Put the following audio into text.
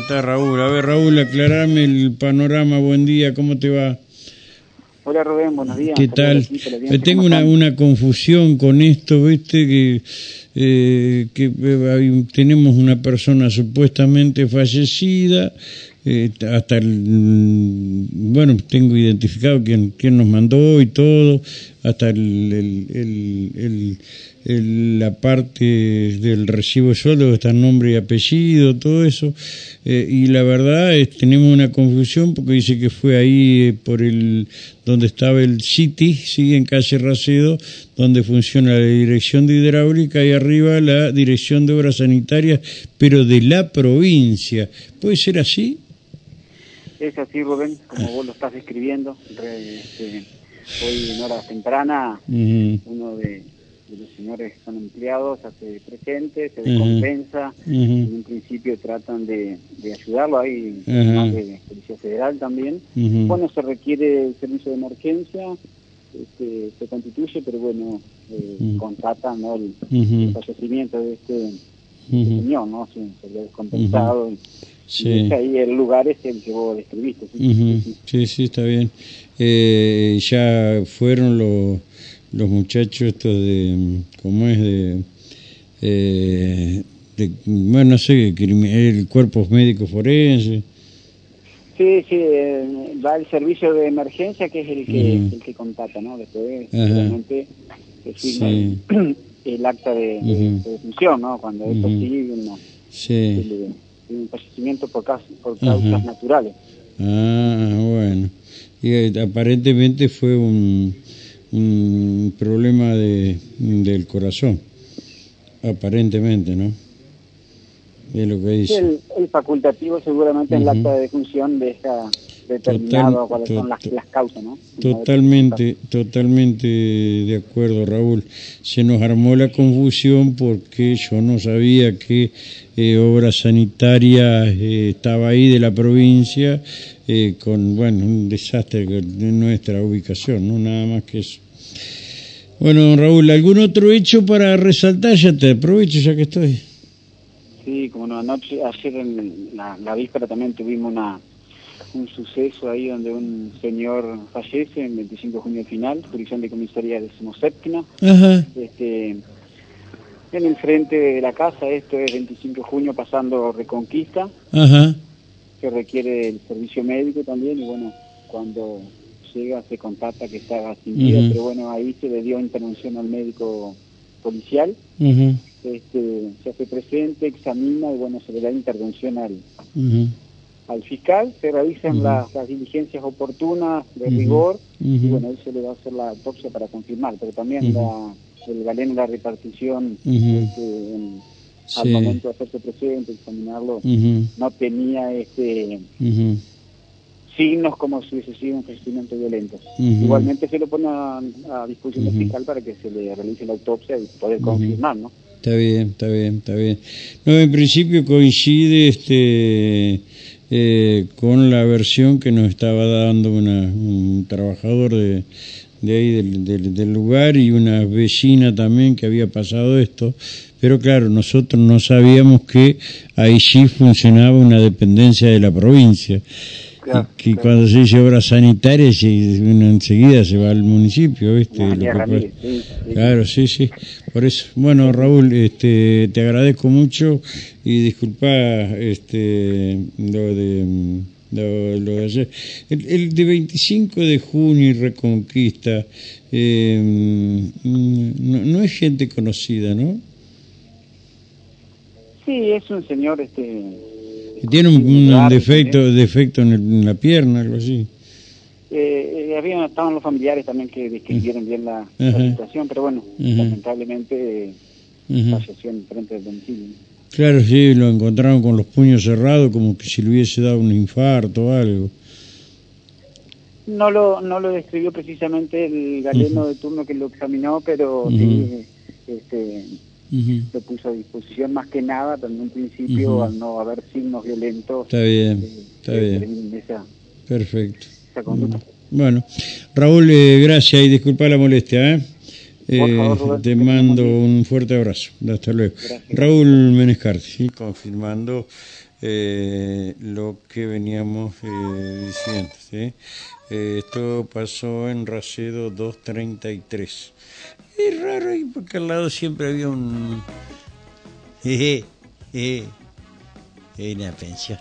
está Raúl? A ver, Raúl, aclarame el panorama. Buen día, ¿cómo te va? Hola Rubén, buenos días. ¿Qué tal? Tengo una, una confusión con esto, ¿viste? Que, eh, que eh, tenemos una persona supuestamente fallecida, eh, hasta el, mm, bueno, tengo identificado quién, quién nos mandó y todo, hasta el, el, el, la parte del recibo de sueldo, está nombre y apellido, todo eso, eh, y la verdad es tenemos una confusión porque dice que fue ahí eh, por el donde estaba el City, sigue en calle Racedo, donde funciona la dirección de hidráulica y arriba la dirección de obras sanitarias, pero de la provincia. ¿Puede ser así? Es así, Rubén, como vos lo estás describiendo. Este, hoy en hora temprana, uno de, los señores que son empleados hace presente, se descompensa. En un principio tratan de, ayudarlo, hay más de Policía Federal también. Bueno, se requiere el servicio de emergencia, este, se constituye, pero bueno, eh, contratan el, fallecimiento de este, señor, ¿no? Se, se había descompensado. Sí. ahí el lugar es el que vos describiste. Sí, sí, está bien. Eh, ya fueron los, los muchachos estos de, ¿cómo es? De, eh, de bueno, no sé, el cuerpo médico forense. Sí, sí, eh, va el servicio de emergencia que es el que, el que contacta, ¿no? Después, realmente, se firma el, acta de, defunción, ¿no? Cuando es posible, no. Sí un fallecimiento por, por causas naturales. Ah, bueno. Y eh, aparentemente fue un, un problema de, del corazón, aparentemente, ¿no? Es lo que dice. el, facultativo seguramente es la acta de defunción de determinado cuáles son las, causas, ¿no? Totalmente, totalmente de acuerdo, Raúl. Se nos armó la confusión porque yo no sabía que eh, Obras Sanitarias eh, estaba ahí de la provincia eh, con, bueno, un desastre de nuestra ubicación, no nada más que eso. Bueno, Raúl, ¿algún otro hecho para resaltar? Ya te aprovecho ya que estoy. Sí, como no, anoche, ayer en la, la víspera también tuvimos una un suceso ahí donde un señor fallece en 25 de junio final, jurisdicción de comisaría decimoséptima. Este, en el frente de la casa, esto es 25 de junio pasando Reconquista, que requiere el servicio médico también, y bueno, cuando llega se contacta que está sin vida, pero bueno, ahí se le dio intervención al médico policial, este, se hace presente, examina y bueno, se le da intervención al, al fiscal, se realizan las, diligencias oportunas de rigor y bueno, ahí se le va a hacer la autopsia para confirmar, pero también la, el galeno, la repartición este, al momento de hacerse presente, examinarlo, no tenía este signos como si hubiese sido un fallecimiento violento. Igualmente se lo pone a, disposición del fiscal para que se le realice la autopsia y poder confirmar, ¿no? Está bien, está bien, está bien. No, en principio coincide este eh, con la versión que nos estaba dando un trabajador de, de ahí del, del, lugar y una vecina también que había pasado esto. Pero claro, nosotros no sabíamos que ahí sí funcionaba una dependencia de la provincia. Que cuando se dice obras sanitarias, enseguida se va al municipio, ¿viste? Claro, sí, sí. Por eso, bueno, Raúl, este, te agradezco mucho y disculpa este, lo de lo, de ayer. El, de 25 de junio y Reconquista eh, no, es gente conocida, ¿no? Sí, es un señor este tiene un, defecto defecto en, la pierna, algo así. Eh, eh, habían, estaban los familiares también que describieron bien la, situación, pero bueno, lamentablemente falleció en frente del domicilio. Claro, sí, lo encontraron con los puños cerrados, como que si le hubiese dado un infarto o algo. No lo, no lo describió precisamente el galeno de turno que lo examinó, pero sí, este, lo puso a disposición más que nada, pero en un principio, al no haber signos violentos. Está bien, eh, está bien. Perfecto. Bueno, Raúl, eh, gracias y disculpa la molestia, ¿eh? Eh, te mando un fuerte abrazo. Hasta luego. Raúl Menescarti, confirmando eh, lo que veníamos eh, diciendo. ¿sí? Esto pasó en Racedo 233. Es raro, porque al lado siempre había un... Eh, eh, una pensión.